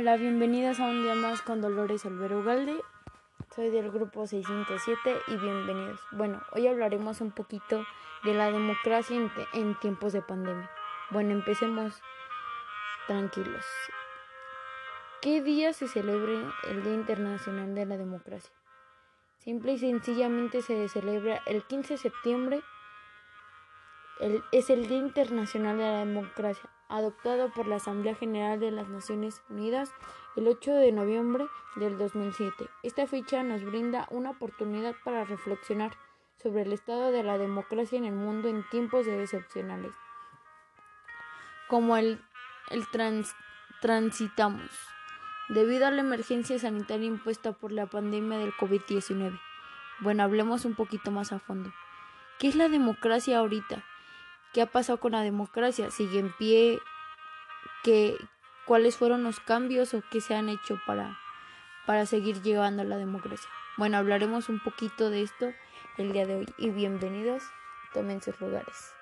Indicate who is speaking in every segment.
Speaker 1: Hola, bienvenidas a un día más con Dolores Olvero Ugalde. Soy del grupo 607 y bienvenidos. Bueno, hoy hablaremos un poquito de la democracia en tiempos de pandemia. Bueno, empecemos tranquilos. ¿Qué día se celebra el Día Internacional de la Democracia? Simple y sencillamente se celebra el 15 de septiembre. es el Día Internacional de la Democracia adoptado por la Asamblea General de las Naciones Unidas el 8 de noviembre del 2007. Esta fecha nos brinda una oportunidad para reflexionar sobre el estado de la democracia en el mundo en tiempos excepcionales, como el, el transitamos, debido a la emergencia sanitaria impuesta por la pandemia del COVID-19. Bueno, hablemos un poquito más a fondo. ¿Qué es la democracia ahorita? ¿Qué ha pasado con la democracia? ¿Sigue en pie? ¿Qué, ¿Cuáles fueron los cambios o qué se han hecho para, para seguir llevando a la democracia? Bueno, hablaremos un poquito de esto el día de hoy y bienvenidos, tomen sus lugares.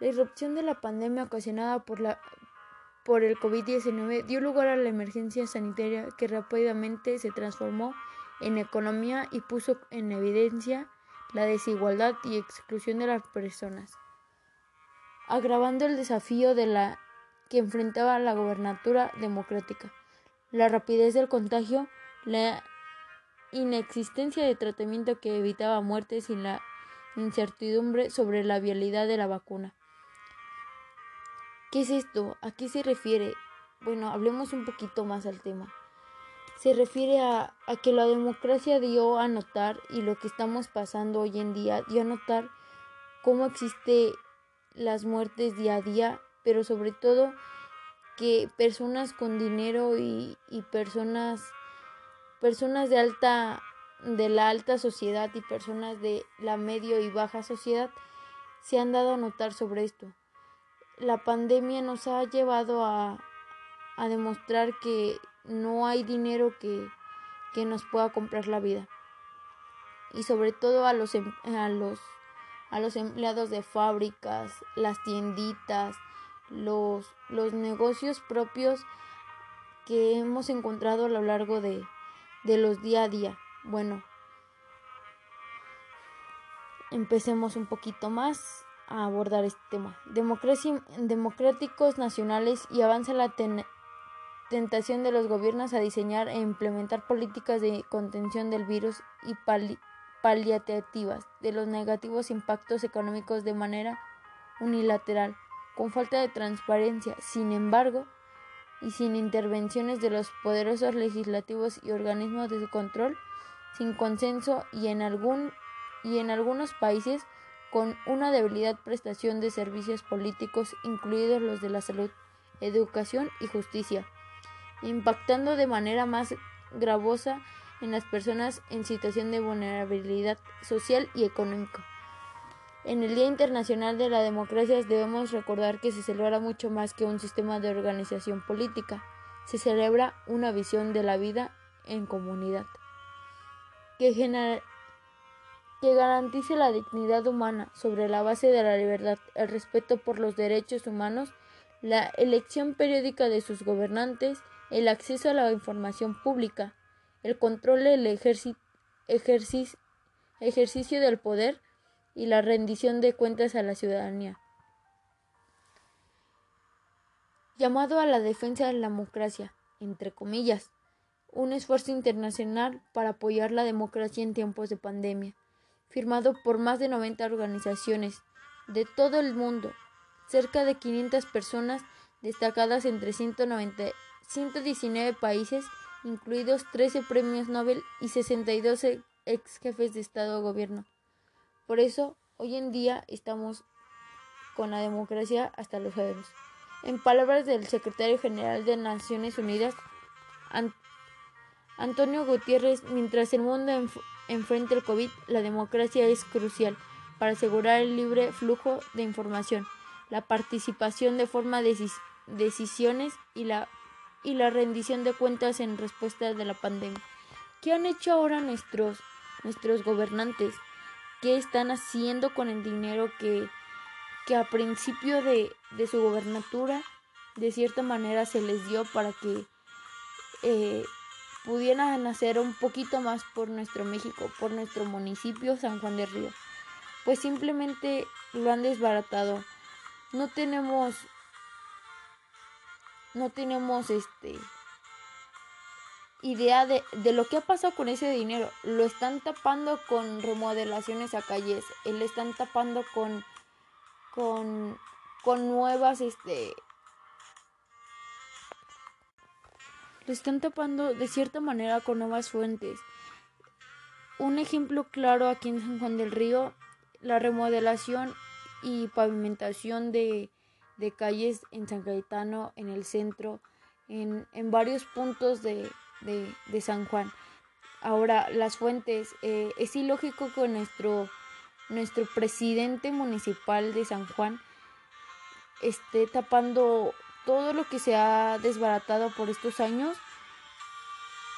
Speaker 1: La irrupción de la pandemia ocasionada por la por el COVID-19 dio lugar a la emergencia sanitaria que rápidamente se transformó en economía y puso en evidencia la desigualdad y exclusión de las personas, agravando el desafío que enfrentaba la gobernatura democrática, la rapidez del contagio, la inexistencia de tratamiento que evitaba muertes y la incertidumbre sobre la vialidad de la vacuna. ¿Qué es esto? ¿A qué se refiere? Bueno, hablemos un poquito más al tema. Se refiere a, que la democracia dio a notar y lo que estamos pasando hoy en día dio a notar cómo existe las muertes día a día, pero sobre todo que personas con dinero y, y personas personas de alta de la alta sociedad y personas de la medio y baja sociedad se han dado a notar sobre esto la pandemia nos ha llevado a, a demostrar que no hay dinero que, que, nos pueda comprar la vida. Y sobre todo a los, em, a los, a los empleados de fábricas, las tienditas, los, los negocios propios que hemos encontrado a lo largo de, de los día a día. Bueno, empecemos un poquito más a abordar este tema. Democracia, democráticos nacionales y avanza la tentación de los gobiernos a diseñar e implementar políticas de contención del virus y paliativas de los negativos impactos económicos de manera unilateral, con falta de transparencia. Sin embargo, y sin intervenciones de los poderosos legislativos y organismos de control, sin consenso y en algún y en algunos países con una debilidad prestación de servicios políticos, incluidos los de la salud, educación y justicia, impactando de manera más gravosa en las personas en situación de vulnerabilidad social y económica. En el Día Internacional de la Democracia debemos recordar que se celebra mucho más que un sistema de organización política, se celebra una visión de la vida en comunidad, que, genera que garantice la dignidad humana sobre la base de la libertad, el respeto por los derechos humanos, la elección periódica de sus gobernantes, el acceso a la información pública, el control del ejercicio del poder y la rendición de cuentas a la ciudadanía. Llamado a la defensa de la democracia, entre comillas, un esfuerzo internacional para apoyar la democracia en tiempos de pandemia firmado por más de 90 organizaciones de todo el mundo, cerca de 500 personas destacadas entre 190, 119 países, incluidos 13 premios Nobel y 62 ex jefes de Estado o gobierno. Por eso, hoy en día estamos con la democracia hasta los dedos. En palabras del secretario general de Naciones Unidas, Antonio Gutiérrez, mientras el mundo enfrenta el COVID, la democracia es crucial para asegurar el libre flujo de información, la participación de forma de decisiones y la, y la rendición de cuentas en respuesta de la pandemia. ¿Qué han hecho ahora nuestros, nuestros gobernantes? qué están haciendo con el dinero que, que a principio de, de su gobernatura de cierta manera se les dio para que eh, pudieran hacer un poquito más por nuestro México, por nuestro municipio San Juan de Río. Pues simplemente lo han desbaratado. No tenemos no tenemos este idea de, de, lo que ha pasado con ese dinero. Lo están tapando con remodelaciones a calles, lo están tapando con con con nuevas este lo están tapando de cierta manera con nuevas fuentes. Un ejemplo claro aquí en San Juan del Río, la remodelación y pavimentación de, de calles en San Cayetano, en el centro, en, en varios puntos de, de, San Juan. Ahora, las fuentes, eh, es ilógico que nuestro, nuestro presidente municipal de San Juan esté tapando todo lo que se ha desbaratado por estos años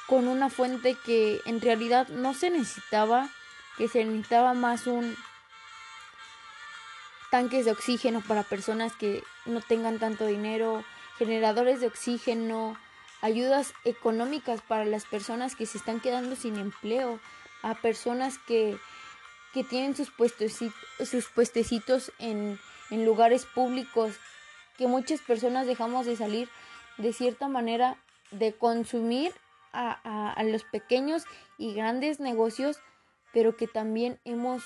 Speaker 1: con una fuente que en realidad no se necesitaba, que se necesitaba más un tanques de oxígeno para personas que no tengan tanto dinero, generadores de oxígeno, ayudas económicas para las personas que se están quedando sin empleo, a personas que, que tienen sus puestecitos, sus puestecitos en, en lugares públicos que muchas personas dejamos de salir de cierta manera de consumir a, a, los pequeños y grandes negocios, pero que también hemos,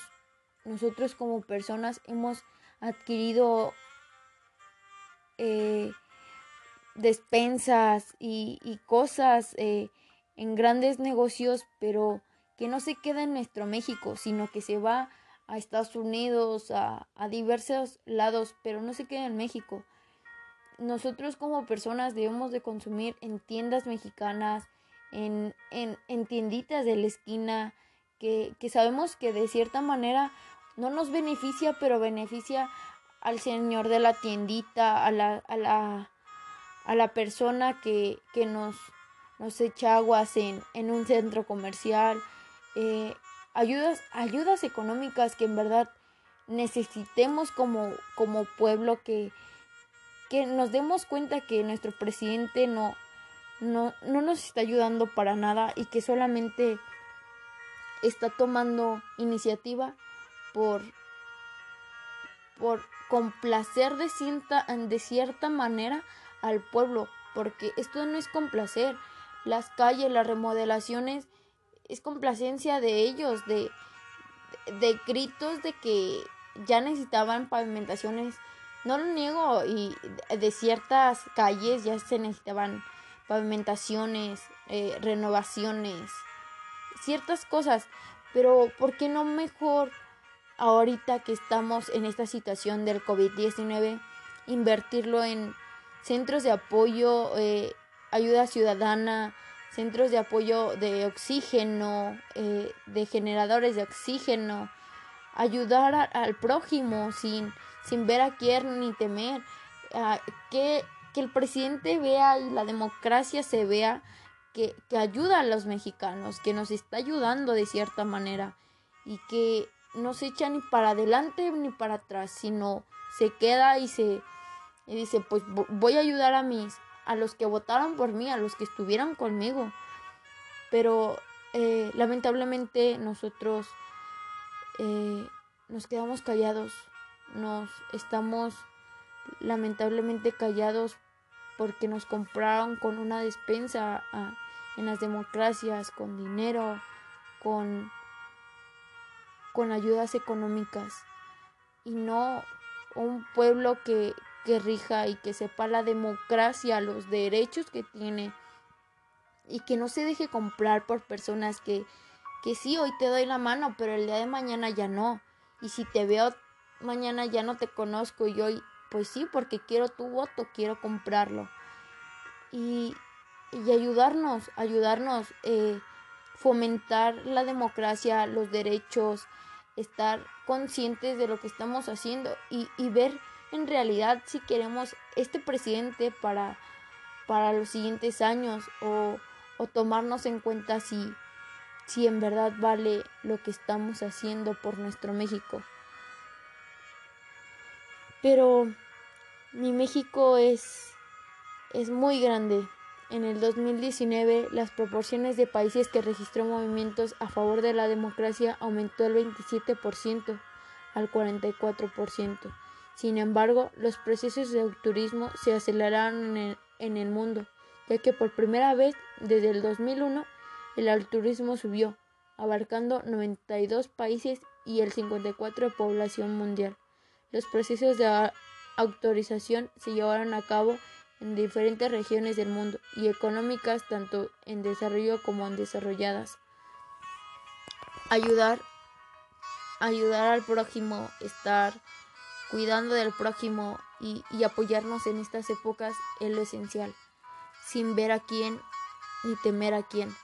Speaker 1: nosotros como personas, hemos adquirido eh, despensas y, y cosas eh, en grandes negocios, pero que no se queda en nuestro México, sino que se va a Estados Unidos, a, a diversos lados, pero no se queda en México nosotros como personas debemos de consumir en tiendas mexicanas, en, en, en tienditas de la esquina, que, que, sabemos que de cierta manera no nos beneficia, pero beneficia al señor de la tiendita, a la, a la, a la persona que, que nos, nos echa aguas en, en un centro comercial, eh, ayudas, ayudas económicas que en verdad necesitemos como, como pueblo que, que nos demos cuenta que nuestro presidente no, no, no nos está ayudando para nada y que solamente está tomando iniciativa por, por complacer de cierta, de cierta manera al pueblo, porque esto no es complacer. Las calles, las remodelaciones, es complacencia de ellos, de, de gritos de que ya necesitaban pavimentaciones no lo niego, y de ciertas calles ya se necesitaban pavimentaciones, eh, renovaciones, ciertas cosas, pero ¿por qué no mejor ahorita que estamos en esta situación del COVID-19 invertirlo en centros de apoyo, eh, ayuda ciudadana, centros de apoyo de oxígeno, eh, de generadores de oxígeno, ayudar al prójimo sin sin ver a quién ni temer, que, que el presidente vea y la democracia se vea que, que ayuda a los mexicanos, que nos está ayudando de cierta manera y que no se echa ni para adelante ni para atrás, sino se queda y se y dice, pues voy a ayudar a mis a los que votaron por mí, a los que estuvieron conmigo. Pero eh, lamentablemente nosotros eh, nos quedamos callados nos estamos lamentablemente callados porque nos compraron con una despensa a, en las democracias, con dinero, con, con ayudas económicas y no un pueblo que, que rija y que sepa la democracia, los derechos que tiene y que no se deje comprar por personas que, que sí, hoy te doy la mano, pero el día de mañana ya no. Y si te veo mañana ya no te conozco y hoy, pues sí, porque quiero tu voto, quiero comprarlo. Y, y ayudarnos, ayudarnos, eh, fomentar la democracia, los derechos, estar conscientes de lo que estamos haciendo y, y ver en realidad si queremos este presidente para, para los siguientes años o, o tomarnos en cuenta si, si en verdad vale lo que estamos haciendo por nuestro México. Pero mi México es, es muy grande. En el 2019, las proporciones de países que registró movimientos a favor de la democracia aumentó el 27% al 44%. Sin embargo, los procesos de turismo se aceleraron en el, en el mundo, ya que por primera vez desde el 2001 el alturismo subió, abarcando 92 países y el 54 de población mundial. Los procesos de autorización se llevaron a cabo en diferentes regiones del mundo y económicas tanto en desarrollo como en desarrolladas. Ayudar ayudar al prójimo, estar cuidando del prójimo y, apoyarnos en estas épocas es lo esencial, sin ver a quién ni temer a quién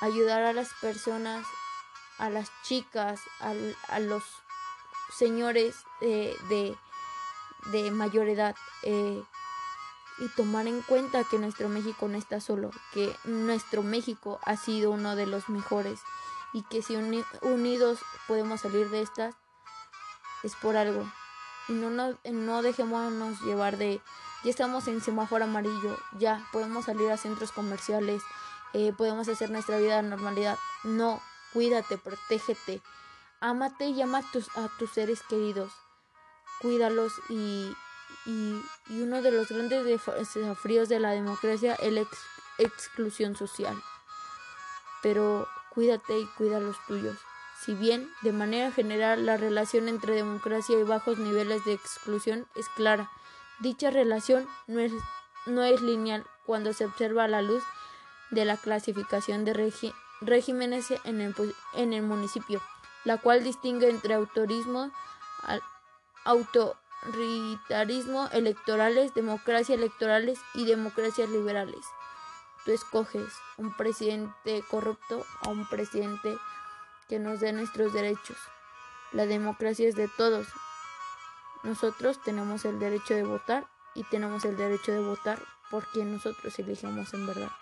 Speaker 1: ayudar a las personas, a las chicas, a los señores eh, de, de, mayor edad eh, y tomar en cuenta que nuestro México no está solo, que nuestro México ha sido uno de los mejores y que si unidos podemos salir de estas es por algo. Y no, no, no dejémonos llevar de ya estamos en semáforo amarillo, ya podemos salir a centros comerciales, eh, podemos hacer nuestra vida de normalidad. No, cuídate, protégete, ámate y ama a tus, a seres queridos. Cuídalos y, y, uno de los grandes desafíos de la democracia es la exclusión social. Pero cuídate y cuida los tuyos. Si bien, de manera general, la relación entre democracia y bajos niveles de exclusión es clara, dicha relación no es, no es lineal cuando se observa a la luz de la clasificación de regímenes en el, en el, municipio, la cual distingue entre autorismo, autoritarismo electorales, democracia electorales y democracias liberales. Tú escoges un presidente corrupto o un presidente que nos dé nuestros derechos. La democracia es de todos. Nosotros tenemos el derecho de votar y tenemos el derecho de votar por quien nosotros elegimos en verdad.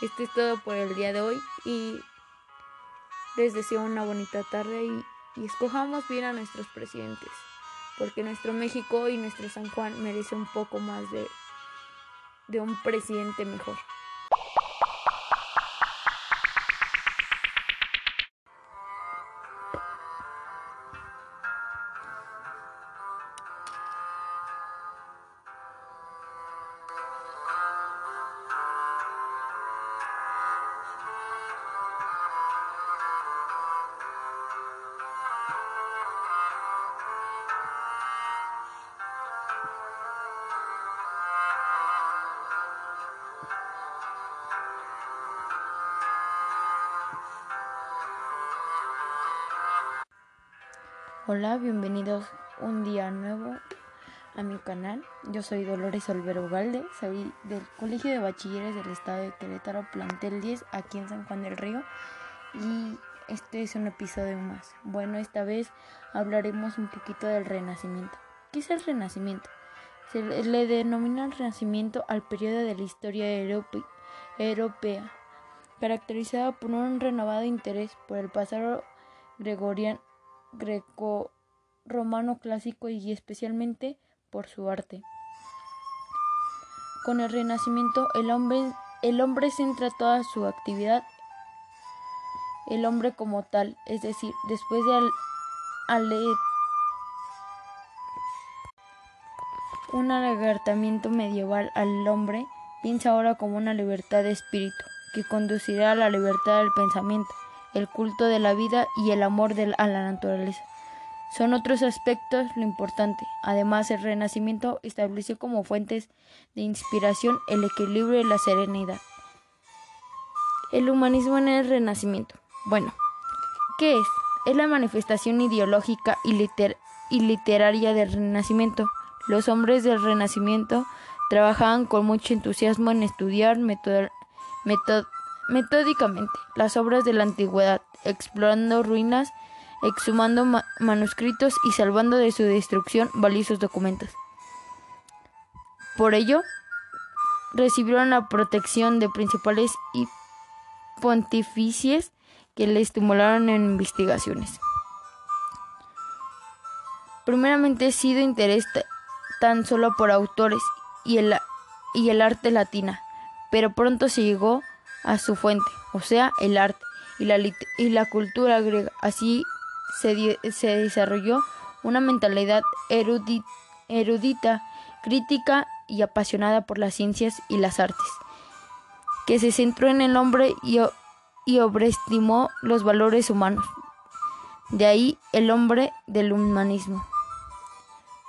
Speaker 1: Esto es todo por el día de hoy y les deseo una bonita tarde y, escojamos bien a nuestros presidentes, porque nuestro México y nuestro San Juan merece un poco más de, de un presidente mejor. Hola, bienvenidos un día nuevo a mi canal. Yo soy Dolores Olvero Galde, soy del Colegio de Bachilleres del Estado de Querétaro, plantel 10, aquí en San Juan del Río. Y este es un episodio más. Bueno, esta vez hablaremos un poquito del Renacimiento. ¿Qué es el Renacimiento? Se le denomina el Renacimiento al periodo de la historia europea, caracterizado por un renovado interés por el pasado gregoriano greco-romano clásico y especialmente por su arte. Con el Renacimiento el hombre, el hombre centra toda su actividad, el hombre como tal, es decir, después de al, un alargamiento medieval al hombre, piensa ahora como una libertad de espíritu, que conducirá a la libertad del pensamiento el culto de la vida y el amor a la naturaleza. Son otros aspectos lo importante. Además, el Renacimiento estableció como fuentes de inspiración el equilibrio y la serenidad. El humanismo en el Renacimiento. Bueno, ¿qué es? Es la manifestación ideológica y, literaria del Renacimiento. Los hombres del Renacimiento trabajaban con mucho entusiasmo en estudiar métodos metódicamente las obras de la antigüedad, explorando ruinas, exhumando manuscritos y salvando de su destrucción valiosos documentos. Por ello, recibieron la protección de principales y pontificies que le estimularon en investigaciones. Primeramente sido interés tan solo por autores y el, y el arte latina, pero pronto se llegó a su fuente, o sea, el arte y la, cultura griega. Así se, se desarrolló una mentalidad erudita, crítica y apasionada por las ciencias y las artes, que se centró en el hombre y, y sobreestimó los valores humanos. De ahí el hombre del humanismo.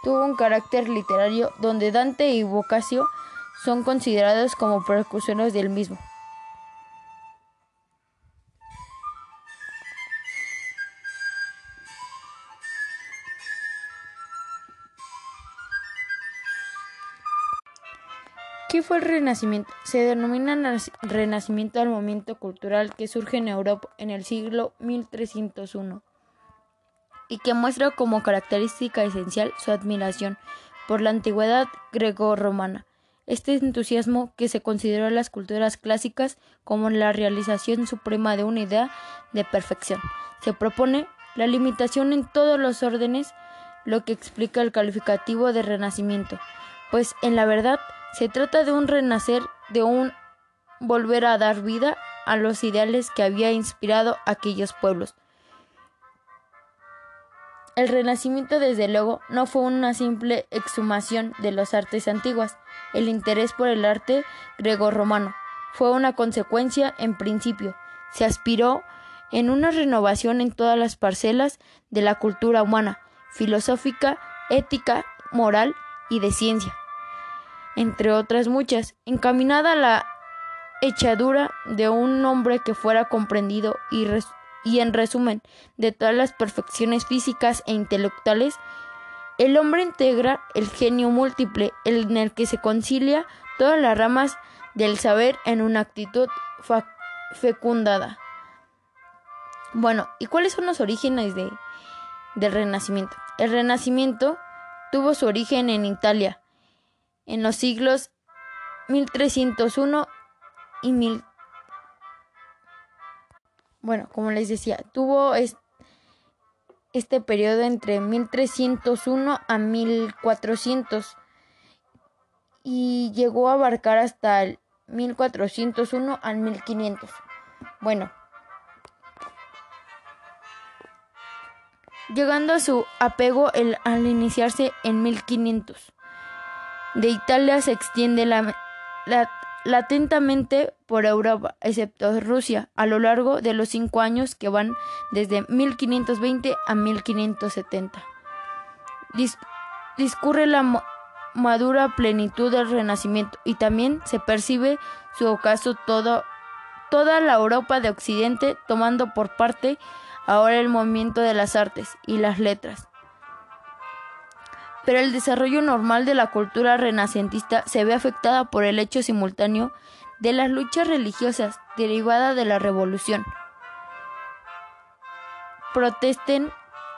Speaker 1: Tuvo un carácter literario donde Dante y Boccaccio son considerados como precursores del mismo. ¿Qué fue el Renacimiento? Se denomina Renacimiento al movimiento cultural que surge en Europa en el siglo 1301 y que muestra como característica esencial su admiración por la antigüedad greco-romana. Este entusiasmo que se consideró en las culturas clásicas como la realización suprema de una idea de perfección. Se propone la limitación en todos los órdenes, lo que explica el calificativo de renacimiento, pues en la verdad se trata de un renacer, de un volver a dar vida a los ideales que había inspirado aquellos pueblos. El renacimiento, desde luego, no fue una simple exhumación de las artes antiguas. El interés por el arte grego-romano fue una consecuencia en principio. Se aspiró en una renovación en todas las parcelas de la cultura humana, filosófica, ética, moral y de ciencia entre otras muchas, encaminada a la echadura de un hombre que fuera comprendido y, en resumen de todas las perfecciones físicas e intelectuales, el hombre integra el genio múltiple en el que se concilia todas las ramas del saber en una actitud fecundada. Bueno, ¿y cuáles son los orígenes de, del Renacimiento? El Renacimiento tuvo su origen en Italia, en los siglos 1301 y 1000. Bueno, como les decía, tuvo este periodo entre 1301 a 1400 y llegó a abarcar hasta el 1401 al 1500. Bueno, llegando a su apego al iniciarse en 1500 de Italia se extiende latentamente por Europa, excepto Rusia, a lo largo de los cinco años que van desde 1520 a 1570. discurre la madura plenitud del Renacimiento y también se percibe su ocaso todo, toda la Europa de Occidente tomando por parte ahora el movimiento de las artes y las letras pero el desarrollo normal de la cultura renacentista se ve afectada por el hecho simultáneo de las luchas religiosas derivadas de la revolución. Protesten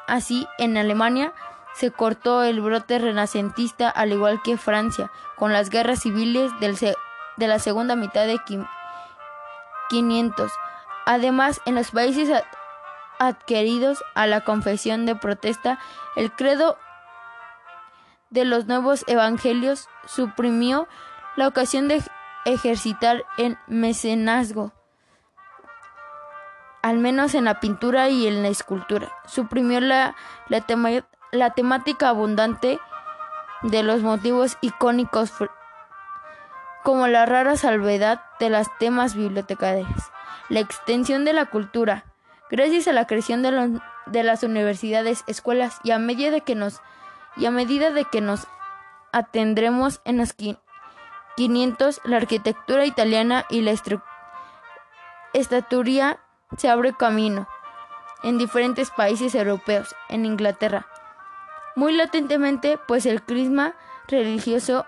Speaker 1: así en Alemania se cortó el brote renacentista al igual que Francia con las guerras civiles de la segunda mitad de 500. Además, en los países adquiridos a la confesión de protesta, el credo de los nuevos evangelios suprimió la ocasión de ejercitar el mecenazgo, al menos en la pintura y en la escultura. Suprimió la, la, temática abundante de los motivos icónicos como la rara salvedad de las temas bibliotecarios, la extensión de la cultura, gracias a la creación de, de las universidades, escuelas y a medida de que nos y a medida de que nos atendremos en los 500, la arquitectura italiana y la estaturía se abre camino en diferentes países europeos, en Inglaterra. Muy latentemente, pues el crisma religioso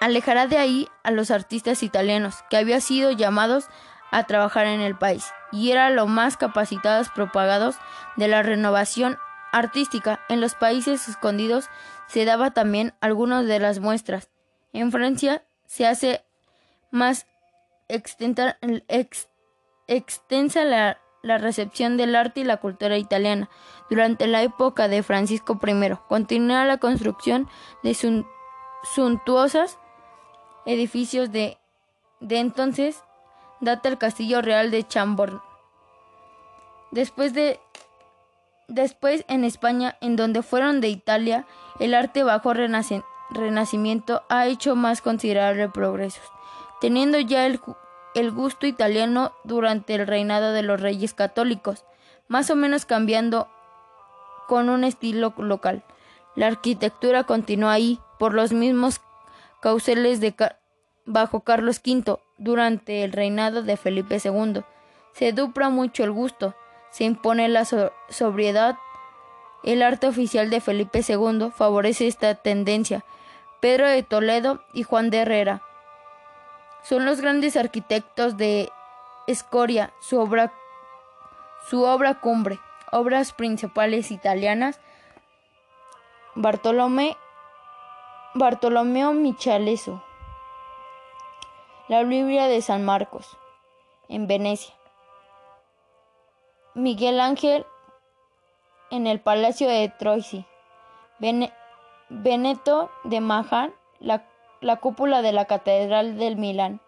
Speaker 1: alejará de ahí a los artistas italianos que habían sido llamados a trabajar en el país y eran los más capacitados propagados de la renovación artística en los países escondidos se daba también algunas de las muestras. En Francia se hace más extensa la, recepción del arte y la cultura italiana durante la época de Francisco I. Continúa la construcción de suntuosas edificios de, de entonces data el castillo real de Chambord. Después de después en España, en donde fueron de Italia, el arte bajo renacimiento ha hecho más considerables progresos, teniendo ya el, gusto italiano durante el reinado de los reyes católicos, más o menos cambiando con un estilo local. La arquitectura continuó ahí por los mismos cauceles de bajo Carlos V durante el reinado de Felipe II. Se dupla mucho el gusto, se impone la sobriedad. El arte oficial de Felipe II favorece esta tendencia. Pedro de Toledo y Juan de Herrera son los grandes arquitectos de Escoria, su obra, su obra cumbre, obras principales italianas, Bartolomé, Bartolomeo Michaleso, la Biblia de San Marcos, en Venecia, Miguel Ángel en el Palacio de Troisi, Veneto de Mahan, la la cúpula de la Catedral del Milán,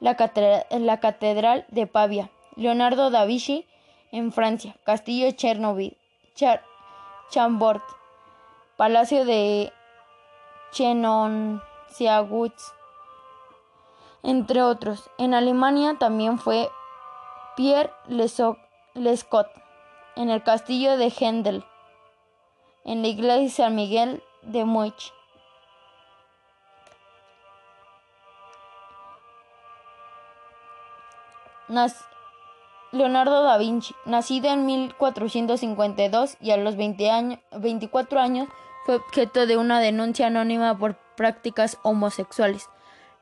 Speaker 1: la, Catedral de Pavia, Leonardo da Vinci en Francia, Castillo Chernobyl, Chambord, Palacio de Chenonceaguts, entre otros. En Alemania también fue Pierre Lescott, en el Castillo de Hendel, en la iglesia de San Miguel de Muich. Leonardo da Vinci, nacido en 1452 y a los 24 años fue objeto de una denuncia anónima por prácticas homosexuales.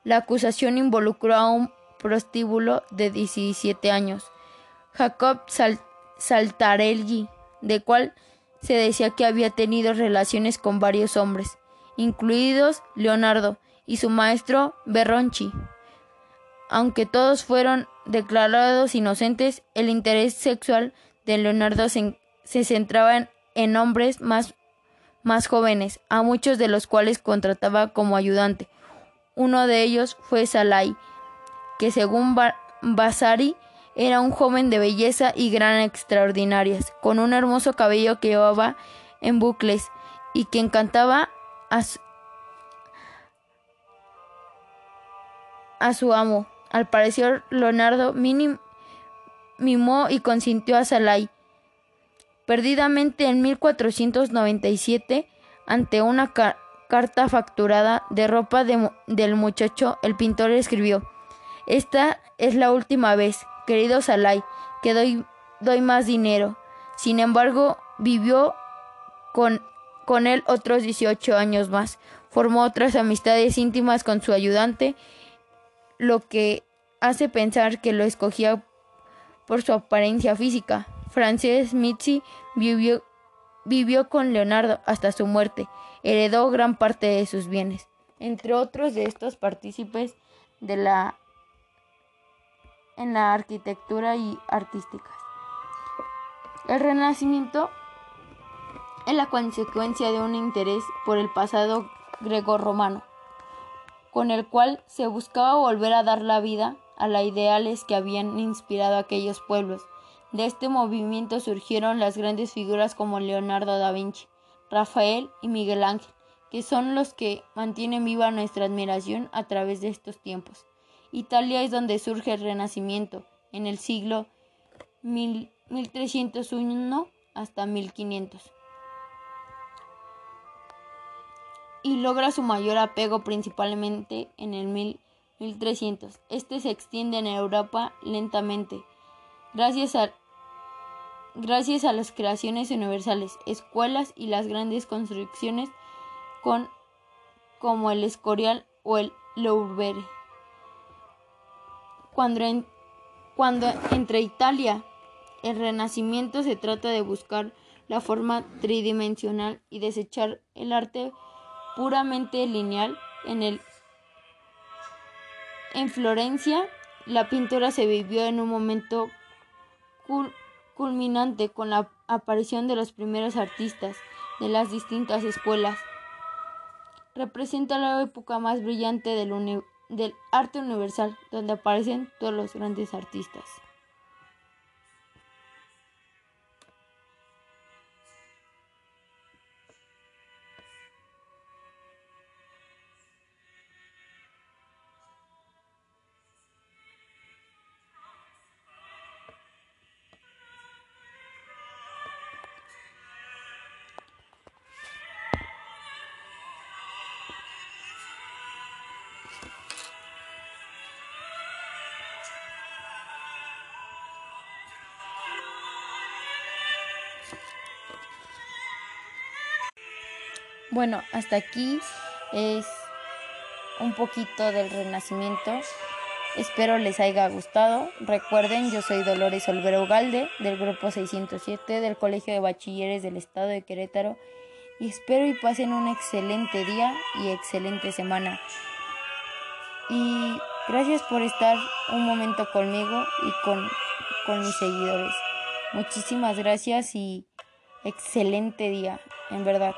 Speaker 1: La acusación involucró a un prostíbulo de 17 años, Jacob Saltarelli, de cual se decía que había tenido relaciones con varios hombres, incluidos Leonardo y su maestro Berronchi. Aunque todos fueron declarados inocentes, el interés sexual de Leonardo se, centraba en, hombres más, más jóvenes, a muchos de los cuales contrataba como ayudante. Uno de ellos fue Salai, que según Vasari era un joven de belleza y gran extraordinarias, con un hermoso cabello que llevaba en bucles y que encantaba a su amo. Al parecer, Leonardo mimó y consintió a Salai. Perdidamente en 1497, ante una carta facturada de ropa del muchacho, el pintor escribió: Esta es la última vez, querido Salai, que doy, doy más dinero. Sin embargo, vivió con, con él otros 18 años más. Formó otras amistades íntimas con su ayudante lo que hace pensar que lo escogía por su apariencia física. Frances Mitzi vivió, vivió con Leonardo hasta su muerte, heredó gran parte de sus bienes, entre otros de estos partícipes de la en la arquitectura y artísticas. El Renacimiento es la consecuencia de un interés por el pasado greco-romano con el cual se buscaba volver a dar la vida a los ideales que habían inspirado a aquellos pueblos. De este movimiento surgieron las grandes figuras como Leonardo da Vinci, Rafael y Miguel Ángel, que son los que mantienen viva nuestra admiración a través de estos tiempos. Italia es donde surge el Renacimiento, en el siglo 1301 hasta 1500. y logra su mayor apego principalmente en el 1300. Este se extiende en Europa lentamente, gracias a, gracias a las creaciones universales, escuelas y las grandes construcciones con, como el Escorial o el Louvre. Cuando, entre Italia el Renacimiento se trata de buscar la forma tridimensional y desechar el arte puramente lineal. En, el, en Florencia, la pintura se vivió en un momento culminante con la aparición de los primeros artistas de las distintas escuelas. Representa la época más brillante del, del arte universal, donde aparecen todos los grandes artistas. Bueno, hasta aquí es un poquito del renacimiento. Espero les haya gustado. Recuerden, yo soy Dolores Olvero Galde del grupo 607 del Colegio de Bachilleres del Estado de Querétaro y espero y pasen un excelente día y excelente semana. Y gracias por estar un momento conmigo y con, con mis seguidores. Muchísimas gracias y excelente día, en verdad.